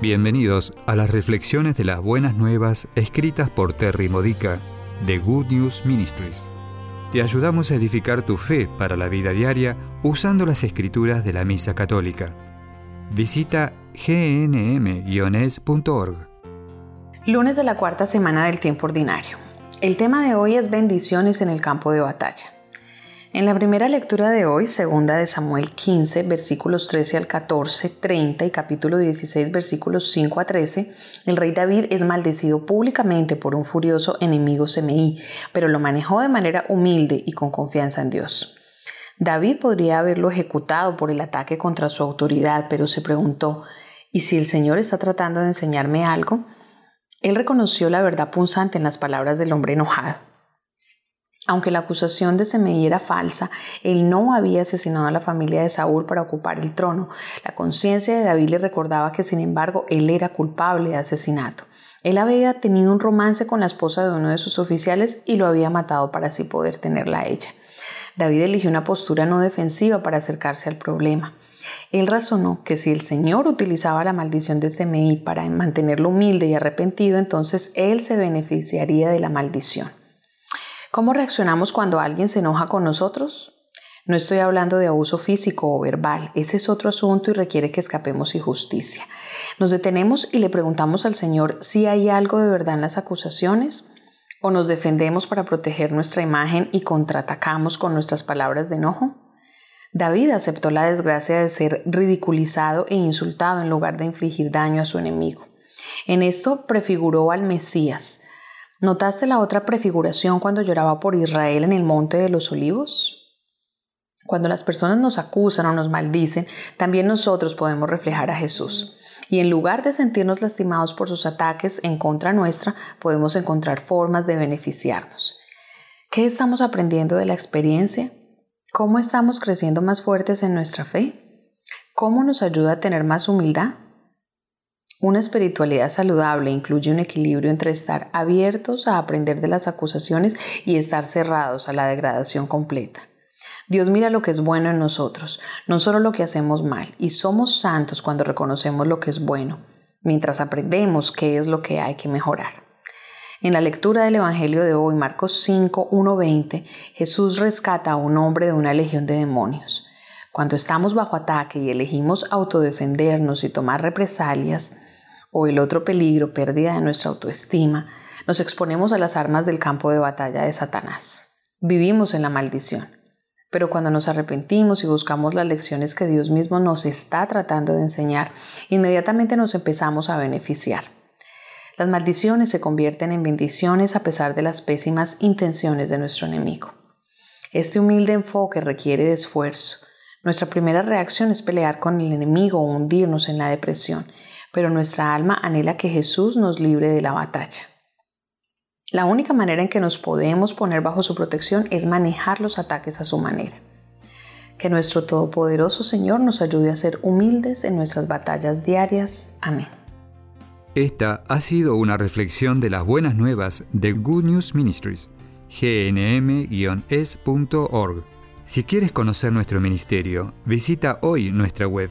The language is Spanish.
Bienvenidos a las reflexiones de las buenas nuevas escritas por Terry Modica de Good News Ministries. Te ayudamos a edificar tu fe para la vida diaria usando las escrituras de la Misa Católica. Visita gnm-es.org. Lunes de la cuarta semana del tiempo ordinario. El tema de hoy es bendiciones en el campo de batalla. En la primera lectura de hoy, segunda de Samuel 15, versículos 13 al 14, 30 y capítulo 16, versículos 5 a 13, el rey David es maldecido públicamente por un furioso enemigo Semeí, pero lo manejó de manera humilde y con confianza en Dios. David podría haberlo ejecutado por el ataque contra su autoridad, pero se preguntó, ¿y si el Señor está tratando de enseñarme algo? Él reconoció la verdad punzante en las palabras del hombre enojado. Aunque la acusación de Semeí era falsa, él no había asesinado a la familia de Saúl para ocupar el trono. La conciencia de David le recordaba que, sin embargo, él era culpable de asesinato. Él había tenido un romance con la esposa de uno de sus oficiales y lo había matado para así poder tenerla a ella. David eligió una postura no defensiva para acercarse al problema. Él razonó que si el Señor utilizaba la maldición de Semeí para mantenerlo humilde y arrepentido, entonces él se beneficiaría de la maldición. ¿Cómo reaccionamos cuando alguien se enoja con nosotros? No estoy hablando de abuso físico o verbal, ese es otro asunto y requiere que escapemos y justicia. Nos detenemos y le preguntamos al Señor si hay algo de verdad en las acusaciones o nos defendemos para proteger nuestra imagen y contraatacamos con nuestras palabras de enojo. David aceptó la desgracia de ser ridiculizado e insultado en lugar de infligir daño a su enemigo. En esto prefiguró al Mesías, ¿Notaste la otra prefiguración cuando lloraba por Israel en el monte de los olivos? Cuando las personas nos acusan o nos maldicen, también nosotros podemos reflejar a Jesús. Y en lugar de sentirnos lastimados por sus ataques en contra nuestra, podemos encontrar formas de beneficiarnos. ¿Qué estamos aprendiendo de la experiencia? ¿Cómo estamos creciendo más fuertes en nuestra fe? ¿Cómo nos ayuda a tener más humildad? Una espiritualidad saludable incluye un equilibrio entre estar abiertos a aprender de las acusaciones y estar cerrados a la degradación completa. Dios mira lo que es bueno en nosotros, no solo lo que hacemos mal, y somos santos cuando reconocemos lo que es bueno, mientras aprendemos qué es lo que hay que mejorar. En la lectura del Evangelio de hoy, Marcos 5, 1, 20, Jesús rescata a un hombre de una legión de demonios. Cuando estamos bajo ataque y elegimos autodefendernos y tomar represalias, o el otro peligro, pérdida de nuestra autoestima, nos exponemos a las armas del campo de batalla de Satanás. Vivimos en la maldición. Pero cuando nos arrepentimos y buscamos las lecciones que Dios mismo nos está tratando de enseñar, inmediatamente nos empezamos a beneficiar. Las maldiciones se convierten en bendiciones a pesar de las pésimas intenciones de nuestro enemigo. Este humilde enfoque requiere de esfuerzo. Nuestra primera reacción es pelear con el enemigo o hundirnos en la depresión pero nuestra alma anhela que Jesús nos libre de la batalla. La única manera en que nos podemos poner bajo su protección es manejar los ataques a su manera. Que nuestro Todopoderoso Señor nos ayude a ser humildes en nuestras batallas diarias. Amén. Esta ha sido una reflexión de las buenas nuevas de Good News Ministries, gnm-es.org. Si quieres conocer nuestro ministerio, visita hoy nuestra web